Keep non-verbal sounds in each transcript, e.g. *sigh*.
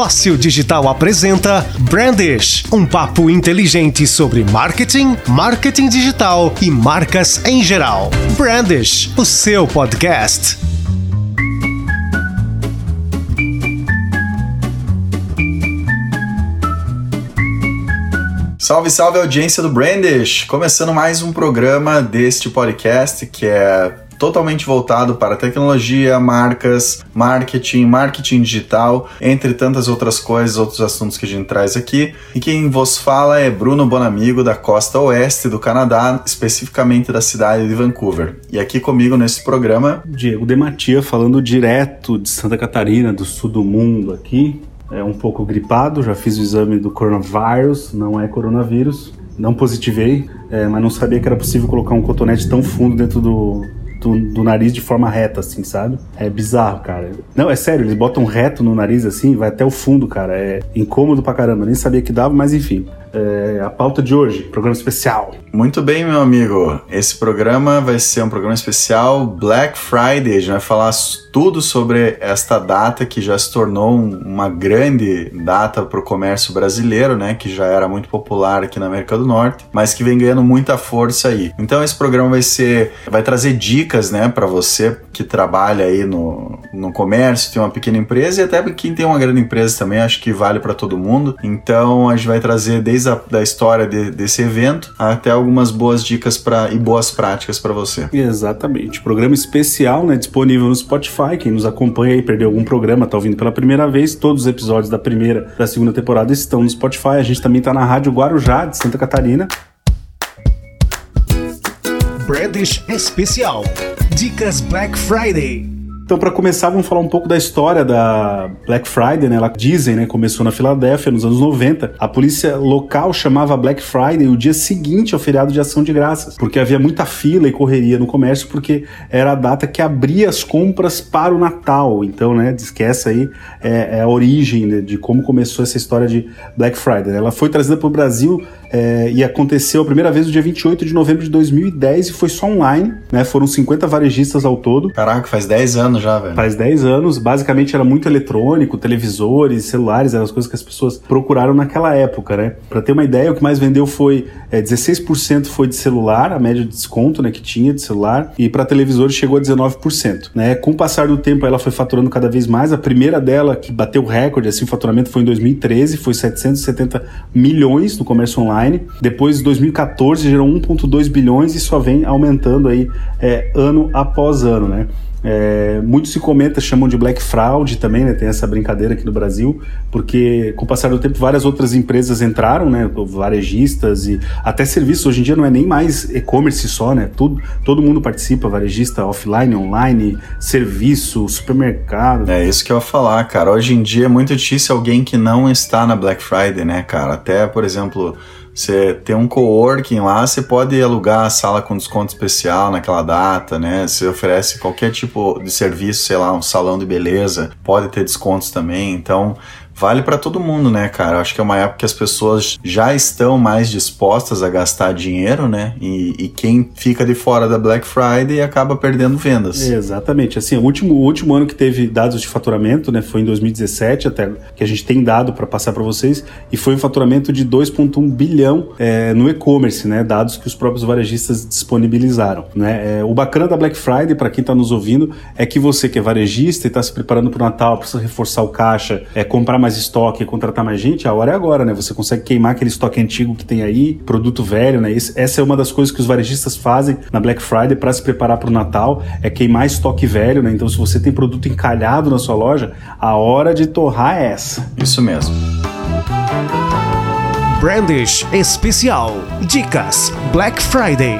Fóssil Digital apresenta Brandish, um papo inteligente sobre marketing, marketing digital e marcas em geral. Brandish, o seu podcast. Salve, salve audiência do Brandish! Começando mais um programa deste podcast que é totalmente voltado para tecnologia, marcas, marketing, marketing digital, entre tantas outras coisas, outros assuntos que a gente traz aqui. E quem vos fala é Bruno Bonamigo, da costa oeste do Canadá, especificamente da cidade de Vancouver. E aqui comigo nesse programa, Diego Dematia, falando direto de Santa Catarina, do sul do mundo aqui. É um pouco gripado, já fiz o exame do coronavírus, não é coronavírus, não positivei, é, mas não sabia que era possível colocar um cotonete tão fundo dentro do, do, do, nariz de forma reta, assim, sabe? É bizarro, cara. Não, é sério, eles botam reto no nariz assim, vai até o fundo, cara. É incômodo pra caramba. Nem sabia que dava, mas enfim. É, a pauta de hoje, programa especial. Muito bem, meu amigo. Esse programa vai ser um programa especial Black Friday. A gente vai falar tudo sobre esta data que já se tornou uma grande data para o comércio brasileiro, né? Que já era muito popular aqui na América do Norte, mas que vem ganhando muita força aí. Então esse programa vai ser, vai trazer dicas, né, para você que trabalha aí no, no comércio, tem uma pequena empresa e até quem tem uma grande empresa também. Acho que vale para todo mundo. Então a gente vai trazer desde a da história de, desse evento até algumas boas dicas para e boas práticas para você. Exatamente. Programa especial, né, disponível no Spotify. Quem nos acompanha e perdeu algum programa, tá ouvindo pela primeira vez, todos os episódios da primeira da segunda temporada estão no Spotify. A gente também tá na Rádio Guarujá de Santa Catarina. Bradish Especial. Dicas Black Friday. Então, para começar, vamos falar um pouco da história da Black Friday, né? Ela dizem, né? Começou na Filadélfia nos anos 90. A polícia local chamava Black Friday o dia seguinte ao feriado de ação de graças, porque havia muita fila e correria no comércio, porque era a data que abria as compras para o Natal. Então, né? Esquece aí é, é a origem né, de como começou essa história de Black Friday. Ela foi trazida para o Brasil é, e aconteceu a primeira vez no dia 28 de novembro de 2010 e foi só online, né? Foram 50 varejistas ao todo. Caraca, faz 10 anos já, velho. Faz 10 anos. Basicamente era muito eletrônico, televisores, celulares, eram as coisas que as pessoas procuraram naquela época, né? Pra ter uma ideia, o que mais vendeu foi é, 16% foi de celular, a média de desconto, né, que tinha de celular, e para televisores chegou a 19%, né? Com o passar do tempo ela foi faturando cada vez mais. A primeira dela que bateu o recorde, assim, o faturamento foi em 2013, foi 770 milhões no comércio online online. Depois, 2014, gerou 1,2 bilhões e só vem aumentando aí é, ano após ano, né? É, muito se comenta, chamam de Black Fraud também, né? Tem essa brincadeira aqui no Brasil, porque com o passar do tempo várias outras empresas entraram, né? Varejistas e até serviços. Hoje em dia não é nem mais e-commerce só, né? Tudo, todo mundo participa, varejista offline, online, serviço, supermercado. É isso que eu ia falar, cara. Hoje em dia é muito difícil alguém que não está na Black Friday, né, cara? Até, por exemplo você tem um coworking lá, você pode alugar a sala com desconto especial naquela data, né? Você oferece qualquer tipo de serviço, sei lá, um salão de beleza, pode ter descontos também. Então, vale para todo mundo, né, cara? Acho que é uma época que as pessoas já estão mais dispostas a gastar dinheiro, né? E, e quem fica de fora da Black Friday acaba perdendo vendas. Exatamente. Assim, o último, o último ano que teve dados de faturamento, né, foi em 2017, até que a gente tem dado para passar para vocês, e foi um faturamento de 2,1 bilhão é, no e-commerce, né? Dados que os próprios varejistas disponibilizaram, né? É, o bacana da Black Friday, para quem está nos ouvindo, é que você que é varejista e está se preparando para o Natal, precisa reforçar o caixa, é comprar mais mais estoque, contratar mais gente, a hora é agora, né? Você consegue queimar aquele estoque antigo que tem aí, produto velho, né? essa é uma das coisas que os varejistas fazem na Black Friday para se preparar para o Natal, é queimar estoque velho, né? Então, se você tem produto encalhado na sua loja, a hora de torrar é essa. Isso mesmo. Brandish Especial. Dicas Black Friday.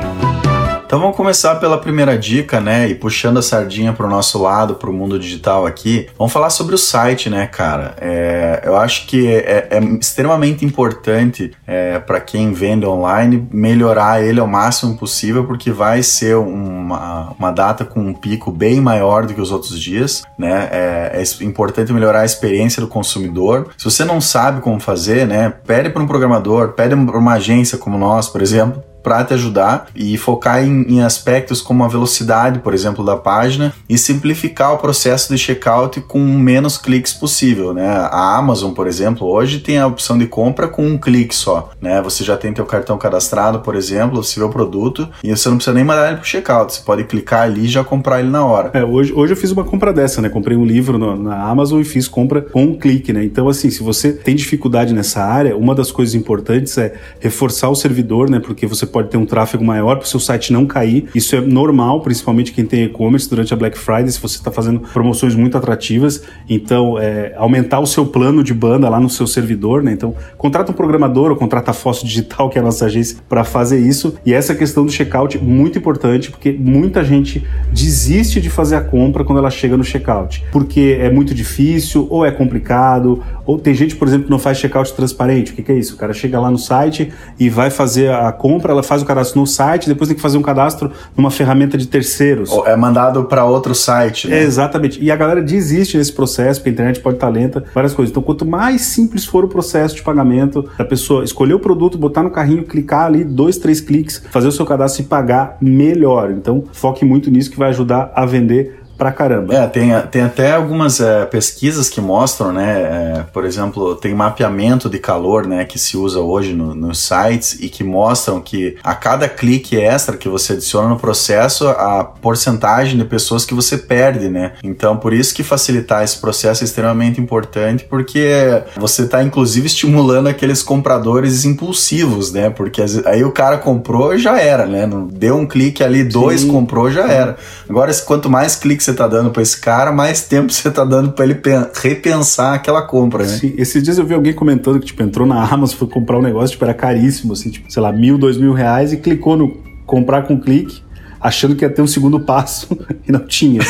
Então vamos começar pela primeira dica, né? E puxando a sardinha para o nosso lado, para o mundo digital aqui, vamos falar sobre o site, né, cara? É, eu acho que é, é extremamente importante é, para quem vende online melhorar ele ao máximo possível, porque vai ser uma, uma data com um pico bem maior do que os outros dias, né? É, é importante melhorar a experiência do consumidor. Se você não sabe como fazer, né? Pede para um programador, pede para uma agência como nós, por exemplo para te ajudar e focar em, em, aspectos como a velocidade, por exemplo, da página e simplificar o processo de checkout com menos cliques possível, né? A Amazon, por exemplo, hoje tem a opção de compra com um clique só, né? Você já tem teu cartão cadastrado, por exemplo, você vê o produto e você não precisa nem mandar ele pro checkout, você pode clicar ali e já comprar ele na hora. É, hoje, hoje eu fiz uma compra dessa, né? Comprei um livro no, na Amazon e fiz compra com um clique, né? Então, assim, se você tem dificuldade nessa área, uma das coisas importantes é reforçar o servidor, né? Porque você pode ter um tráfego maior para o seu site não cair. Isso é normal, principalmente quem tem e-commerce durante a Black Friday, se você está fazendo promoções muito atrativas. Então, é, aumentar o seu plano de banda lá no seu servidor, né? Então, contrata um programador ou contrata a Fóssil Digital, que é a nossa agência, para fazer isso. E essa questão do checkout muito importante, porque muita gente desiste de fazer a compra quando ela chega no checkout, porque é muito difícil, ou é complicado, ou tem gente, por exemplo, que não faz checkout transparente. O que, que é isso? O cara chega lá no site e vai fazer a compra, ela faz o cadastro no site, depois tem que fazer um cadastro numa ferramenta de terceiros. É mandado para outro site, né? É, exatamente. E a galera desiste nesse processo, porque a internet pode estar lenta, várias coisas. Então, quanto mais simples for o processo de pagamento, da pessoa escolher o produto, botar no carrinho, clicar ali, dois, três cliques, fazer o seu cadastro e pagar melhor. Então, foque muito nisso que vai ajudar a vender pra caramba. É, tem, tem até algumas é, pesquisas que mostram, né? É, por exemplo, tem mapeamento de calor, né? Que se usa hoje no, nos sites e que mostram que a cada clique extra que você adiciona no processo, a porcentagem de pessoas que você perde, né? Então, por isso que facilitar esse processo é extremamente importante, porque você está inclusive estimulando aqueles compradores impulsivos, né? Porque aí o cara comprou já era, né? Deu um clique ali, dois Sim. comprou já era. Agora, quanto mais cliques você tá dando para esse cara, mais tempo você tá dando para ele repensar aquela compra, né? Sim, esses dias eu vi alguém comentando que, tipo, entrou na Amazon, foi comprar um negócio, tipo, era caríssimo, assim, tipo, sei lá, mil, dois mil reais e clicou no comprar com clique achando que ia ter um segundo passo *laughs* e não tinha.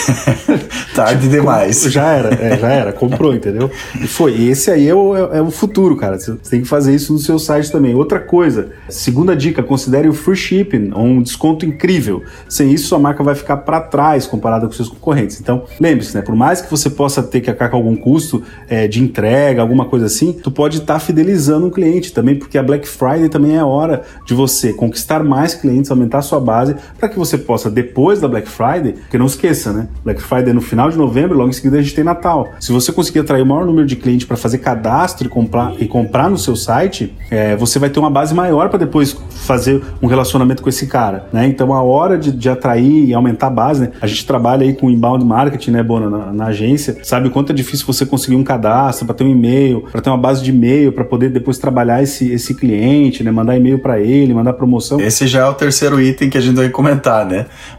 *laughs* Tarde demais. Já era, é, já era, comprou, entendeu? E foi. E esse aí é o, é, é o futuro, cara. Você tem que fazer isso no seu site também. Outra coisa, segunda dica, considere o free shipping, um desconto incrível. Sem isso, sua marca vai ficar para trás comparada com seus concorrentes. Então, lembre-se, né? Por mais que você possa ter que acabar com algum custo é, de entrega, alguma coisa assim, tu pode estar tá fidelizando um cliente também, porque a Black Friday também é hora de você conquistar mais clientes, aumentar a sua base, para que você possa, depois da Black Friday, porque não esqueça, né? Black Friday é no final de novembro, logo em seguida a gente tem Natal. Se você conseguir atrair o maior número de clientes para fazer cadastro e comprar, e comprar no seu site, é, você vai ter uma base maior para depois fazer um relacionamento com esse cara, né? Então a hora de, de, atrair e aumentar a base, né? A gente trabalha aí com inbound marketing, né, Bona, na, na agência, sabe o quanto é difícil você conseguir um cadastro, para ter um e-mail, para ter uma base de e-mail, para poder depois trabalhar esse, esse cliente, né? Mandar e-mail para ele, mandar promoção. Esse já é o terceiro item que a gente vai comentar, né?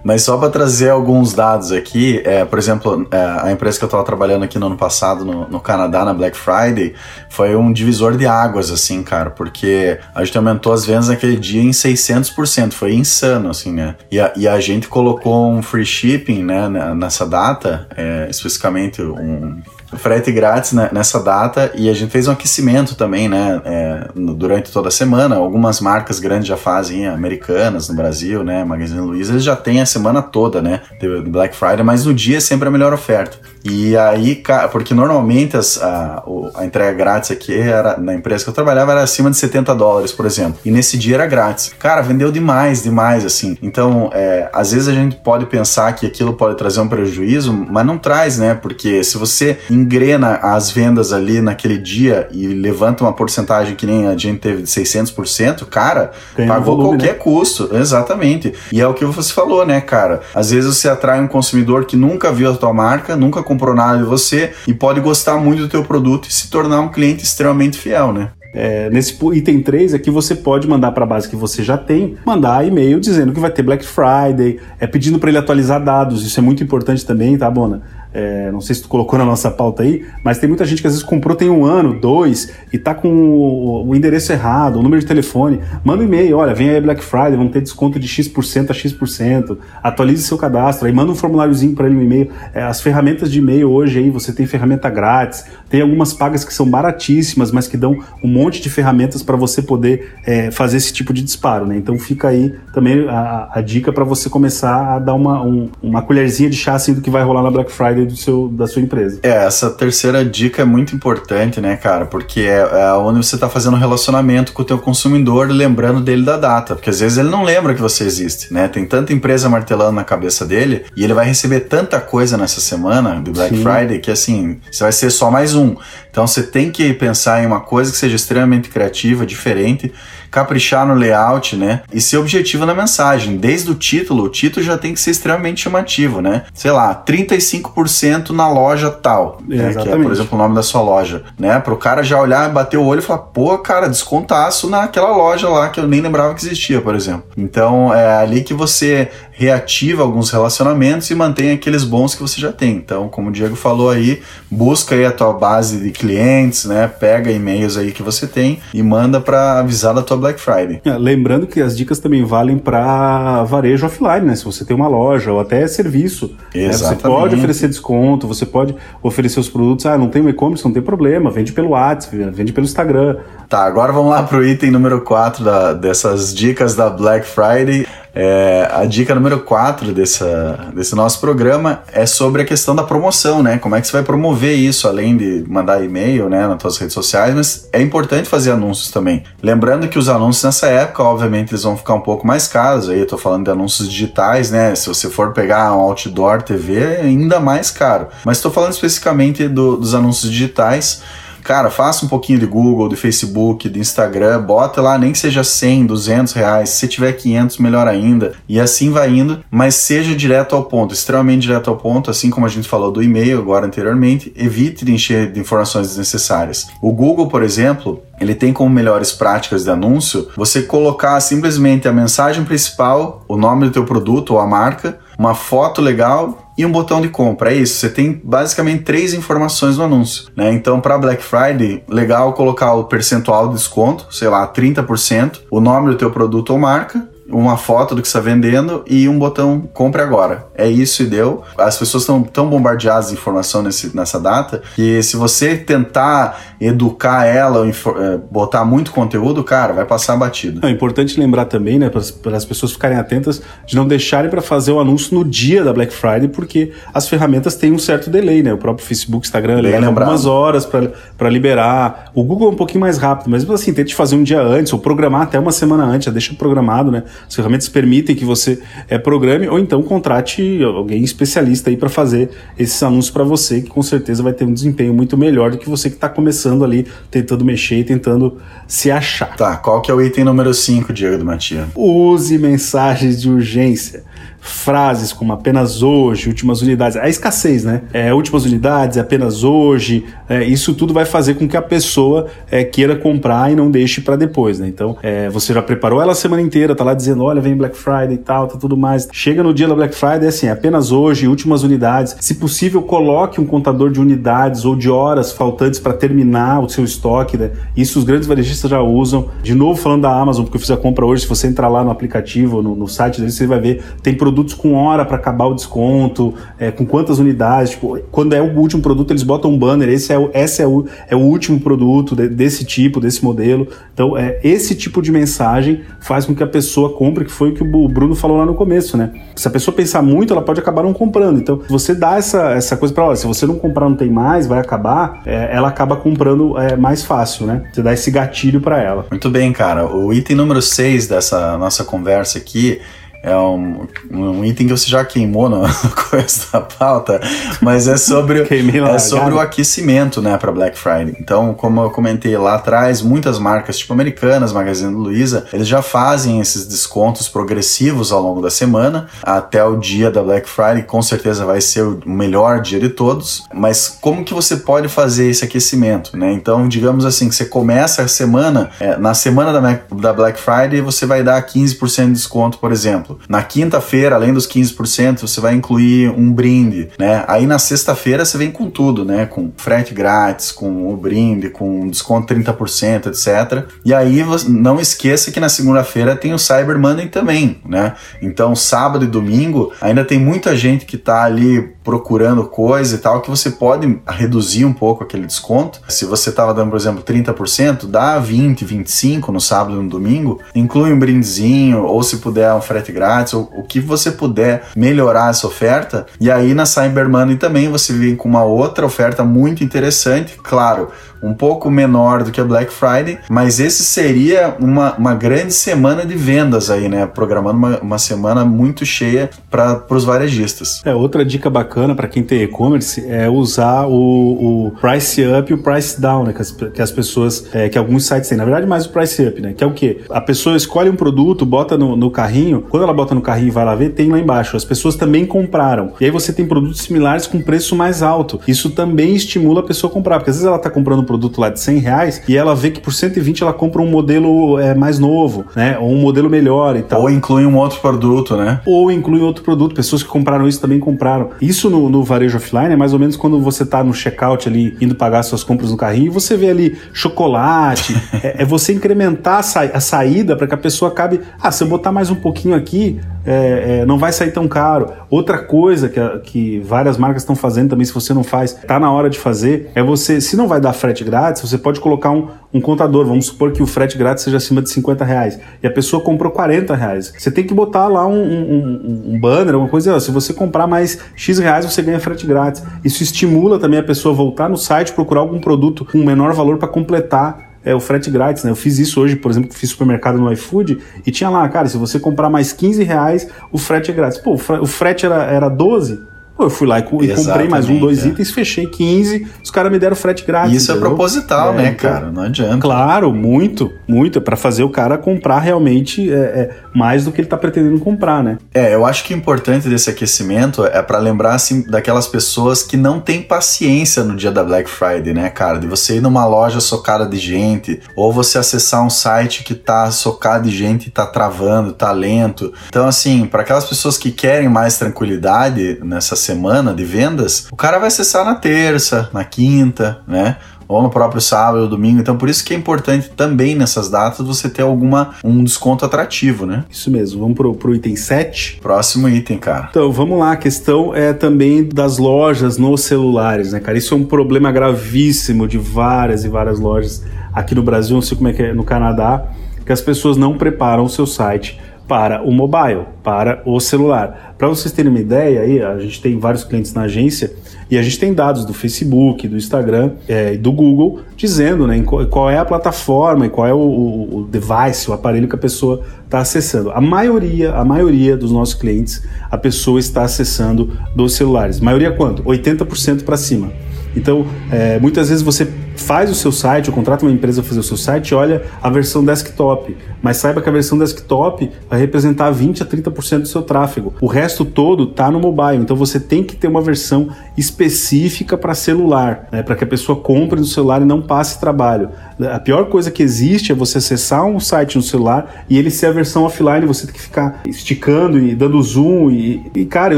Mas só para trazer alguns dados aqui, é, por exemplo, é, a empresa que eu estava trabalhando aqui no ano passado no, no, Canadá, na Black Friday, foi um divisor de águas, assim, cara, porque a gente aumentou as vendas naquele dia em 600%, foi insano, assim, né? E a, e a gente colocou um free shipping, né, nessa data, é, especificamente um frete grátis né, nessa data e a gente fez um aquecimento também, né, é, durante toda a semana. Algumas marcas grandes já fazem, americanas no Brasil, né, Magazine Luiza, eles já tem a semana toda, né, do Black Friday, mas no dia é sempre a melhor oferta. E aí, porque normalmente as, a, a entrega grátis aqui era, na empresa que eu trabalhava era acima de 70 dólares, por exemplo, e nesse dia era grátis. Cara, vendeu demais, demais, assim. Então, é, às vezes a gente pode pensar que aquilo pode trazer um prejuízo, mas não traz, né, porque se você engrena as vendas ali naquele dia e levanta uma porcentagem que nem a gente teve de 600%, cara, pagou volume, qualquer né? custo. Exatamente. E é o que você falou, né, cara? Às vezes você atrai um consumidor que nunca viu a tua marca, nunca comprou nada de você e pode gostar muito do teu produto e se tornar um cliente extremamente fiel, né? É, nesse item 3 aqui você pode mandar para a base que você já tem, mandar e-mail dizendo que vai ter Black Friday, é pedindo para ele atualizar dados, isso é muito importante também, tá, Bona? É, não sei se tu colocou na nossa pauta aí, mas tem muita gente que às vezes comprou tem um ano, dois, e tá com o, o endereço errado, o número de telefone. Manda um e-mail, olha, vem aí Black Friday, vamos ter desconto de X% a X%, atualize seu cadastro, aí manda um formuláriozinho para ele no e-mail. É, as ferramentas de e-mail hoje aí, você tem ferramenta grátis, tem algumas pagas que são baratíssimas, mas que dão um monte de ferramentas para você poder é, fazer esse tipo de disparo, né? Então fica aí também a, a dica para você começar a dar uma, um, uma colherzinha de chá assim do que vai rolar na Black Friday Do seu, da sua empresa. É, essa terceira dica é muito importante, né, cara? Porque é, é onde você está fazendo um relacionamento com o teu consumidor, lembrando dele da data. Porque às vezes ele não lembra que você existe, né? Tem tanta empresa martelando na cabeça dele e ele vai receber tanta coisa nessa semana do Black Sim. Friday que assim, você vai ser só mais um. Então você tem que pensar em uma coisa que seja extremamente criativa, diferente caprichar no layout, né? E ser objetivo na mensagem. Desde o título, o título já tem que ser extremamente chamativo, né? Sei lá, 35% na loja tal, né? que é, por exemplo, o nome da sua loja, né? Para o cara já olhar, bater o olho e falar, pô, cara, descontaço naquela loja lá que eu nem lembrava que existia, por exemplo. Então é ali que você reativa alguns relacionamentos e mantém aqueles bons que você já tem. Então, como o Diego falou aí, busca aí a tua base de clientes, né? Pega e-mails aí que você tem e manda para avisar da tua Black Friday. É, lembrando que as dicas também valem para varejo offline, né? Se você tem uma loja ou até serviço, né? você pode oferecer desconto, você pode oferecer os produtos. Ah, não tem um e-commerce, não tem problema, vende pelo WhatsApp, vende pelo Instagram. Tá, agora vamos lá pro item número 4 da, dessas dicas da Black Friday. É, a dica número 4 dessa, desse nosso programa é sobre a questão da promoção, né? Como é que você vai promover isso, além de mandar e-mail né, nas suas redes sociais, mas é importante fazer anúncios também. Lembrando que os anúncios nessa época, obviamente, eles vão ficar um pouco mais caros. Aí eu tô falando de anúncios digitais, né? Se você for pegar um outdoor TV, é ainda mais caro. Mas estou falando especificamente do, dos anúncios digitais Cara, faça um pouquinho de Google, de Facebook, de Instagram, bota lá, nem que seja 100, 200 reais. Se tiver 500, melhor ainda. E assim vai indo, mas seja direto ao ponto, extremamente direto ao ponto, assim como a gente falou do e-mail agora anteriormente. Evite de encher de informações desnecessárias. O Google, por exemplo, ele tem como melhores práticas de anúncio você colocar simplesmente a mensagem principal, o nome do teu produto ou a marca, uma foto legal e um botão de compra. É isso. Você tem basicamente três informações no anúncio. Né? Então, para Black Friday, legal colocar o percentual de desconto, sei lá, 30%, o nome do teu produto ou marca uma foto do que está vendendo e um botão compre agora. É isso e deu. As pessoas estão tão bombardeadas de informação nesse, nessa data que se você tentar educar ela, é, botar muito conteúdo, cara, vai passar batido. É importante lembrar também, né, para as pessoas ficarem atentas, de não deixarem para fazer o anúncio no dia da Black Friday, porque as ferramentas têm um certo delay, né? O próprio Facebook, Instagram leva algumas horas para liberar. O Google é um pouquinho mais rápido, mas assim, tente fazer um dia antes ou programar até uma semana antes, já deixa programado, né? As ferramentas permitem que você é, programe ou então contrate alguém especialista aí para fazer esses anúncios para você, que com certeza vai ter um desempenho muito melhor do que você que está começando ali, tentando mexer e tentando se achar. Tá, qual que é o item número 5, Diego do Matia? Use mensagens de urgência frases como apenas hoje, últimas unidades, a escassez, né? É, últimas unidades, apenas hoje, é, isso tudo vai fazer com que a pessoa é, queira comprar e não deixe para depois, né? Então, é, você já preparou ela a semana inteira, tá lá dizendo, olha, vem Black Friday e tal, tá tudo mais. Chega no dia da Black Friday, é assim, apenas hoje, últimas unidades. Se possível, coloque um contador de unidades ou de horas faltantes para terminar o seu estoque, né? Isso os grandes varejistas já usam. De novo, falando da Amazon, porque eu fiz a compra hoje, se você entrar lá no aplicativo, no, no site deles, você vai ver, tem produtos produtos com hora para acabar o desconto, é, com quantas unidades. Tipo, quando é o último produto, eles botam um banner. Esse é o, esse é o, é o último produto de, desse tipo, desse modelo. Então, é, esse tipo de mensagem faz com que a pessoa compre, que foi o que o Bruno falou lá no começo, né? Se a pessoa pensar muito, ela pode acabar não comprando. Então, você dá essa, essa coisa para ela, se você não comprar, não tem mais, vai acabar, é, ela acaba comprando é, mais fácil, né? Você dá esse gatilho para ela. Muito bem, cara. O item número 6 dessa nossa conversa aqui é um, um item que você já queimou no, *laughs* começo da pauta, mas é sobre, é sobre o aquecimento né, para Black Friday. Então, como eu comentei lá atrás, muitas marcas, tipo Americanas, Magazine Luiza, eles já fazem esses descontos progressivos ao longo da semana, até o dia da Black Friday, com certeza vai ser o melhor dia de todos. Mas como que você pode fazer esse aquecimento? Né? Então, digamos assim, que você começa a semana, é, na semana da, da Black Friday, você vai dar 15% de desconto, por exemplo exemplo, na quinta-feira, além dos 15%, você vai incluir um brinde, né? Aí na sexta-feira você vem com tudo, né? Com frete grátis, com o brinde, com desconto 30%, etc. E aí não esqueça que na segunda-feira tem o Cyber Monday também, né? Então sábado e domingo ainda tem muita gente que tá ali procurando coisa e tal, que você pode reduzir um pouco aquele desconto. Se você estava dando, por exemplo, 30%, dá 20, 25 no sábado e no domingo, inclui um brindezinho, ou se puder um frete grátis grátis, ou o que você puder melhorar essa oferta. E aí na Cyber Money também você vem com uma outra oferta muito interessante, claro, um pouco menor do que a Black Friday, mas esse seria uma, uma grande semana de vendas aí, né? Programando uma, uma semana muito cheia para os varejistas. É, outra dica bacana para quem tem e-commerce é usar o, o, price up e o price down, né? Que as, que as pessoas, é, que alguns sites têm. Na verdade, mais o price up, né? Que é o quê? A pessoa escolhe um produto, bota no, no carrinho, quando ela bota no carrinho e vai lá ver, tem lá embaixo. As pessoas também compraram. E aí você tem produtos similares com preço mais alto. Isso também estimula a pessoa a comprar, porque às vezes ela está comprando produto lá de 100 reais e ela vê que por 120 ela compra um modelo é, mais novo, né? Ou um modelo melhor e tal. Ou inclui um outro produto, né? Ou inclui outro produto. Pessoas que compraram isso também compraram. Isso no, no varejo offline é mais ou menos quando você está no checkout ali, indo pagar suas compras no carrinho, e você vê ali chocolate. *laughs* é, é, você incrementar a, sa a saída para que a pessoa acabe. Ah, se eu botar mais um pouquinho aqui, é, é, não vai sair tão caro. Outra coisa que, que várias marcas estão fazendo também, se você não faz, tá na hora de fazer, é você, se não vai dar frete grátis, você pode colocar um, um contador. Vamos supor que o frete grátis seja acima de 50 reais e a pessoa comprou 40 reais. Você tem que botar lá um, um, um banner, alguma coisa. Se você comprar mais X reais, você ganha frete grátis. Isso estimula também a pessoa a voltar no site, procurar algum produto com menor valor para completar é, o frete grátis, né? Eu fiz isso hoje, por exemplo, fiz supermercado no iFood e tinha lá, cara, se você comprar mais 15 reais, o frete é grátis. Pô, o frete era, era 12, Pô, eu fui lá e, comprei mais um, dois é. itens, fechei 15, os caras me deram frete grátis. Isso é entendeu? é proposital, é, né, então, cara? Não adianta. Claro, muito, muito. É para fazer o cara comprar realmente é, é, mais do que ele tá pretendendo comprar, né? É, eu acho que o importante desse aquecimento é para lembrar, assim, daquelas pessoas que não têm paciência no dia da Black Friday, né, cara? De você ir numa loja socada de gente, ou você acessar um site que tá socado de gente e tá travando, tá lento. Então, assim, para aquelas pessoas que querem mais tranquilidade nessa semana, semana de vendas, o cara vai acessar na terça, na quinta, né? ou no próprio sábado ou domingo. Então, por isso que é importante também nessas datas você ter alguma um desconto atrativo, né? Isso mesmo. Vamos pro, pro item 7. Próximo item, cara. Então, vamos lá. A questão é também das lojas nos celulares, né, cara? Isso é um problema gravíssimo de várias e várias lojas aqui no Brasil, não sei como é que é no Canadá, que as pessoas não preparam o seu site para o mobile, para o celular. Para vocês terem uma ideia, aí, a gente tem vários clientes na agência e a gente tem dados do Facebook, do Instagram é, e do Google dizendo né, qual é a plataforma e qual é o, o device, o aparelho que a pessoa está acessando. A maioria, a maioria dos nossos clientes, a pessoa está acessando dos celulares. Maioria quanto? 80% para cima. Então, é, muitas vezes você faz o seu site, ou contrata uma empresa para fazer o seu site, olha a versão desktop, mas saiba que a versão desktop vai representar 20 a 30% do seu tráfego. O resto todo está no mobile, então você tem que ter uma versão específica para celular, né, para que a pessoa compre no celular e não passe trabalho. A pior coisa que existe é você acessar um site no celular e ele ser a versão offline, você tem que ficar esticando e dando zoom e, e cara,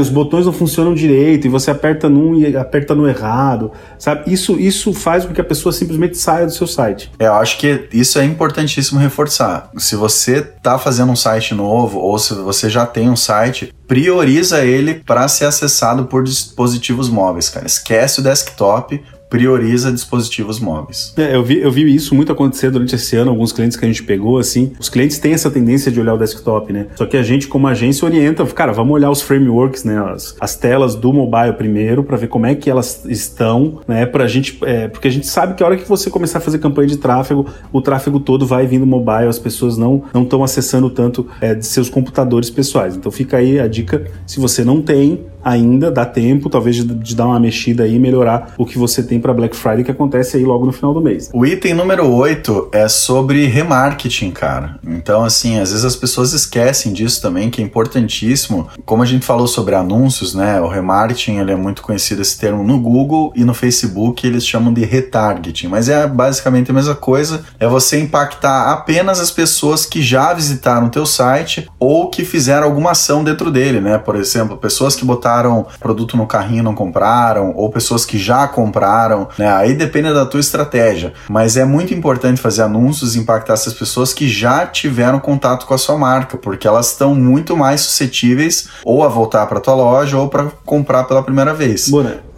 os botões não funcionam direito e você aperta num e aperta no errado, sabe? Isso, isso faz com que a pessoa simplesmente saia do seu site. É, eu acho que isso é importantíssimo reforçar. Se você está fazendo um site novo ou se você já tem um site, prioriza ele para ser acessado por dispositivos móveis, cara. Esquece o desktop, prioriza dispositivos móveis. É, eu vi, eu vi isso muito acontecer durante esse ano, alguns clientes que a gente pegou, assim, os clientes têm essa tendência de olhar o desktop, né? Só que a gente, como agência, orienta, cara, vamos olhar os frameworks, né? As, as telas do mobile primeiro, para ver como é que elas estão, né? Pra gente, é, porque a gente sabe que a hora que você começar a fazer campanha de tráfego, o tráfego todo vai vindo mobile, as pessoas não estão acessando tanto é, de seus computadores pessoais. Então fica aí a dica, se você não tem, ainda dá tempo, talvez, de, de dar uma mexida aí e melhorar o que você tem para Black Friday, que acontece aí logo no final do mês. O item número 8 é sobre remarketing, cara. Então, assim, às vezes as pessoas esquecem disso também, que é importantíssimo. Como a gente falou sobre anúncios, né? O remarketing, ele é muito conhecido esse termo no Google e no Facebook eles chamam de retargeting, mas é basicamente a mesma coisa, é você impactar apenas as pessoas que já visitaram o teu site ou que fizeram alguma ação dentro dele, né? Por exemplo, pessoas que botaram botaram produto no carrinho não compraram, ou pessoas que já compraram, né? Aí depende da tua estratégia. Mas é muito importante fazer anúncios e impactar essas pessoas que já tiveram contato com a sua marca, porque elas estão muito mais suscetíveis ou a voltar para tua loja ou para comprar pela primeira vez.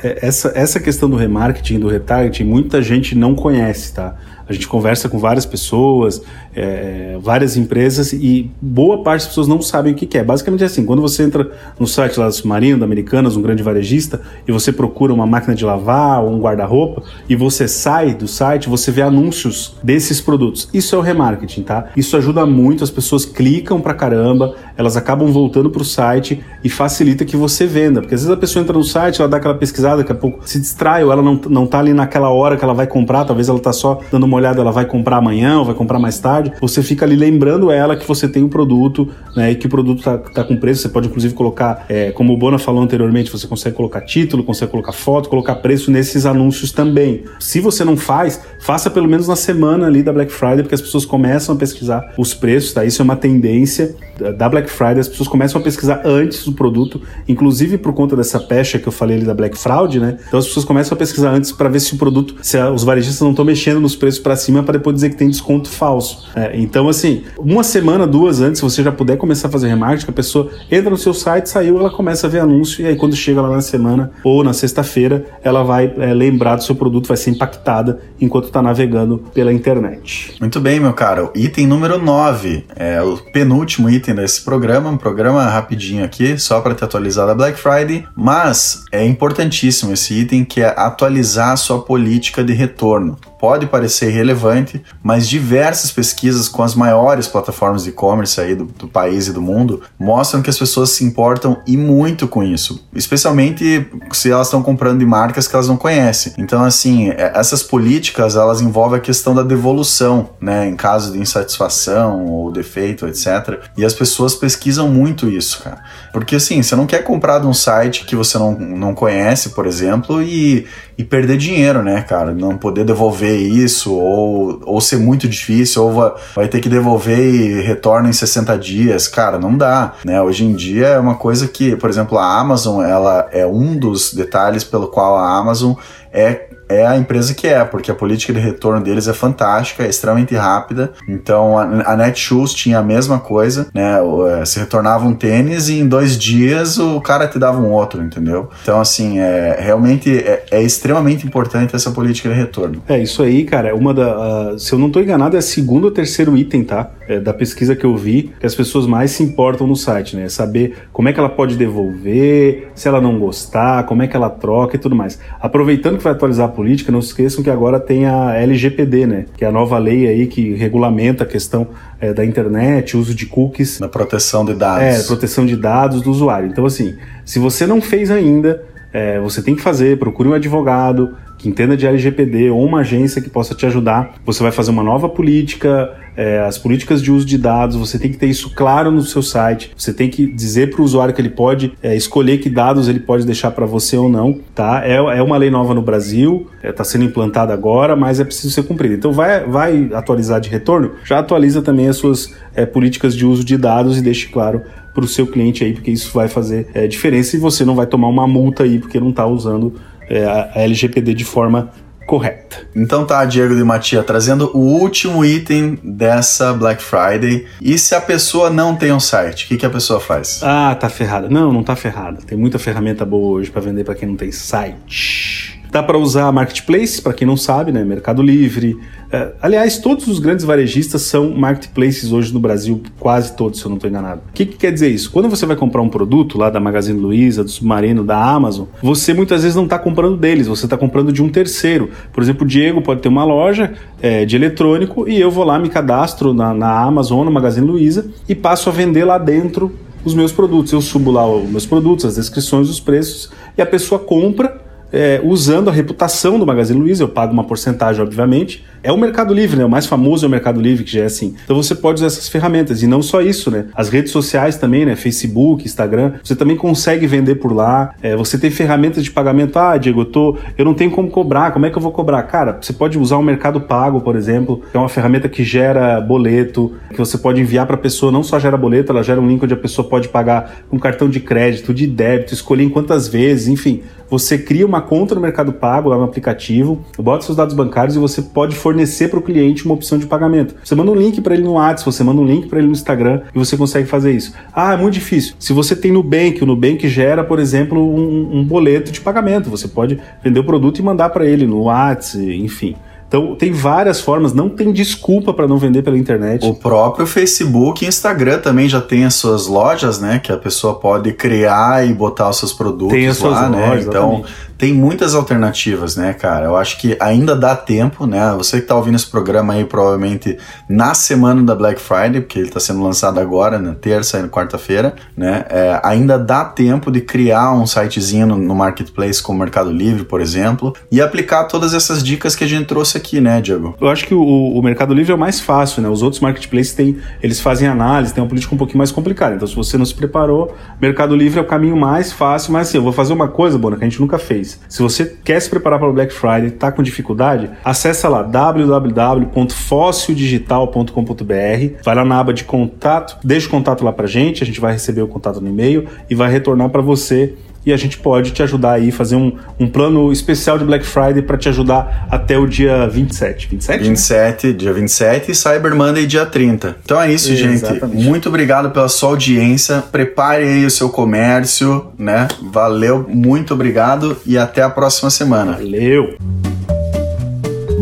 É, essa, essa questão do remarketing, do retargeting, muita gente não conhece, tá? A gente conversa com várias pessoas, é, várias empresas e boa parte das pessoas não sabem o que, que é. Basicamente é assim: quando você entra no site lá do Submarino, da Americanas, um grande varejista, e você procura uma máquina de lavar ou um guarda-roupa, e você sai do site, você vê anúncios desses produtos. Isso é o remarketing, tá? Isso ajuda muito, as pessoas clicam pra caramba, elas acabam voltando pro site e facilita que você venda. Porque às vezes a pessoa entra no site, ela dá aquela pesquisada, daqui a pouco se distrai, ou ela não, não tá ali naquela hora que ela vai comprar, talvez ela tá só dando uma olhada, ela vai comprar amanhã ou vai comprar mais tarde. Você fica ali lembrando ela que você tem um produto, né, e que o produto tá, tá com preço. Você pode inclusive colocar, é, como o Bona falou anteriormente, você consegue colocar título, consegue colocar foto, colocar preço nesses anúncios também. Se você não faz, faça pelo menos na semana ali da Black Friday, porque as pessoas começam a pesquisar os preços, tá? Isso é uma tendência da Black Friday, as pessoas começam a pesquisar antes do produto, inclusive por conta dessa pecha que eu falei ali da Black Fraud, né? Então as pessoas começam a pesquisar antes para ver se o produto, se os varejistas não estão mexendo nos preços para cima para depois dizer que tem desconto falso. É, então, assim, uma semana, duas antes, você já puder começar a fazer remarketing, a pessoa entra no seu site, saiu, ela começa a ver anúncio, e aí quando chega lá na semana ou na sexta-feira, ela vai é, lembrar do seu produto, vai ser impactada enquanto está navegando pela internet. Muito bem, meu caro. Item número 9, é o penúltimo item desse programa, um programa rapidinho aqui, só para te atualizar da Black Friday, mas é importantíssimo esse item que é atualizar a sua política de retorno pode parecer relevante, mas diversas pesquisas com as maiores plataformas de e-commerce aí do, do, país e do mundo mostram que as pessoas se importam e muito com isso, especialmente se elas estão comprando de marcas que elas não conhecem. Então, assim, é, essas políticas elas envolvem a questão da devolução, né, em caso de insatisfação ou defeito, etc. E as pessoas pesquisam muito isso, cara, porque assim, você não quer comprar de um site que você não, não conhece, por exemplo, e, e perder dinheiro, né, cara, não poder devolver isso, ou, ou ser muito difícil, ou vai, vai ter que devolver e retorna em 60 dias. Cara, não dá, né? Hoje em dia é uma coisa que, por exemplo, a Amazon, ela é um dos detalhes pelo qual a Amazon é é a empresa que é, porque a política de retorno deles é fantástica, é extremamente rápida. Então a, a Netshoes tinha a mesma coisa, né? É, se retornava um tênis e em dois dias o cara te dava um outro, entendeu? Então, assim, é, realmente é, é extremamente importante essa política de retorno. É, isso aí, cara, é uma da. Uh, se eu não estou enganado, é segundo ou terceiro item, tá? É, da pesquisa que eu vi, que as pessoas mais se importam no site, né? É saber como é que ela pode devolver, se ela não gostar, como é que ela troca e tudo mais. Aproveitando que vai atualizar política, não se esqueçam que agora tem a LGPD, né? Que é a nova lei aí que regulamenta a questão é, da internet, uso de cookies. Na proteção de dados. É, proteção de dados do usuário. Então, assim, se você não fez ainda, é, você tem que fazer, procure um advogado que entenda de LGPD ou uma agência que possa te ajudar. Você vai fazer uma nova política, é, as políticas de uso de dados, você tem que ter isso claro no seu site. Você tem que dizer para o usuário que ele pode é, escolher que dados ele pode deixar para você ou não. Tá? É, é uma lei nova no Brasil, está é, sendo implantada agora, mas é preciso ser cumprida. Então vai, vai atualizar de retorno, já atualiza também as suas é, políticas de uso de dados e deixe claro para o seu cliente aí, porque isso vai fazer é, diferença e você não vai tomar uma multa aí porque não está usando é, a LGPD de forma correta. Então tá, Diego de Matia, trazendo o último item dessa Black Friday. E se a pessoa não tem um site, o que, que a pessoa faz? Ah, tá ferrada. Não, não tá ferrada. Tem muita ferramenta boa hoje para vender para quem não tem site. Dá para usar marketplace, para quem não sabe, né? Mercado Livre. É, aliás, todos os grandes varejistas são marketplaces hoje no Brasil, quase todos, se eu não estou enganado. O que, que, quer dizer isso? Quando você vai comprar um produto lá da Magazine Luiza, do Submarino, da Amazon, você muitas vezes não está comprando deles, você está comprando de um terceiro. Por exemplo, o Diego pode ter uma loja é, de eletrônico e eu vou lá, me cadastro na, na Amazon, na Magazine Luiza e passo a vender lá dentro os meus produtos. Eu subo lá os meus produtos, as descrições, os preços e a pessoa compra é, usando a reputação do Magazine Luiza, eu pago uma porcentagem, obviamente. É o Mercado Livre, né? O mais famoso é o Mercado Livre, que já é assim. Então você pode usar essas ferramentas. E não só isso, né? As redes sociais também, né? Facebook, Instagram, você também consegue vender por lá. É, você tem ferramentas de pagamento. Ah, Diego, eu, tô, eu não tenho como cobrar, como é que eu vou cobrar? Cara, você pode usar o Mercado Pago, por exemplo, que é uma ferramenta que gera boleto, que você pode enviar para a pessoa, não só gera boleto, ela gera um link onde a pessoa pode pagar com cartão de crédito, de débito, escolher em quantas vezes, enfim você cria uma conta no Mercado Pago lá no aplicativo, bota seus dados bancários e você pode fornecer para o cliente uma opção de pagamento. Você manda um link para ele no WhatsApp, você manda um link para ele no Instagram e você consegue fazer isso. Ah, é muito difícil. Se você tem Nubank, o Nubank gera, por exemplo, um, um boleto de pagamento. Você pode vender o produto e mandar para ele no WhatsApp, enfim. Então tem várias formas, não tem desculpa para não vender pela internet. O próprio Facebook e Instagram também já tem as suas lojas, né? Que a pessoa pode criar e botar os seus produtos tem as lá, suas né? Lojas, então exatamente. Tem muitas alternativas, né, cara? Eu acho que ainda dá tempo, né? Você que tá ouvindo esse programa aí, provavelmente na semana da Black Friday, porque ele tá sendo lançado agora, na terça e quarta-feira, né? É, ainda dá tempo de criar um sitezinho no, no Marketplace como Mercado Livre, por exemplo, e aplicar todas essas dicas que a gente trouxe aqui, né, Diego? Eu acho que o, o Mercado Livre é o mais fácil, né? Os outros marketplaces têm, eles fazem análise, tem uma política um pouquinho mais complicada. Então, se você não se preparou, Mercado Livre é o caminho mais fácil, mas assim, eu vou fazer uma coisa, Bona, que a gente nunca fez. Se você quer se preparar para o Black Friday, tá com dificuldade, acessa lá www.fossildigital.com.br, vai lá na aba de contato, deixa o contato lá pra gente, a gente vai receber o contato no e-mail e vai retornar para você e a gente pode te ajudar aí, fazer um, um plano especial de Black Friday para te ajudar até o dia 27. 27? 27, dia 27 e Cyber Monday dia 30. Então é isso, gente. Exatamente. Muito obrigado pela sua audiência. Prepare aí o seu comércio, né? Valeu, muito obrigado e até a próxima semana. Valeu!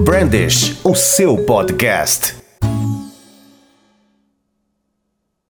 Brandish, o seu podcast.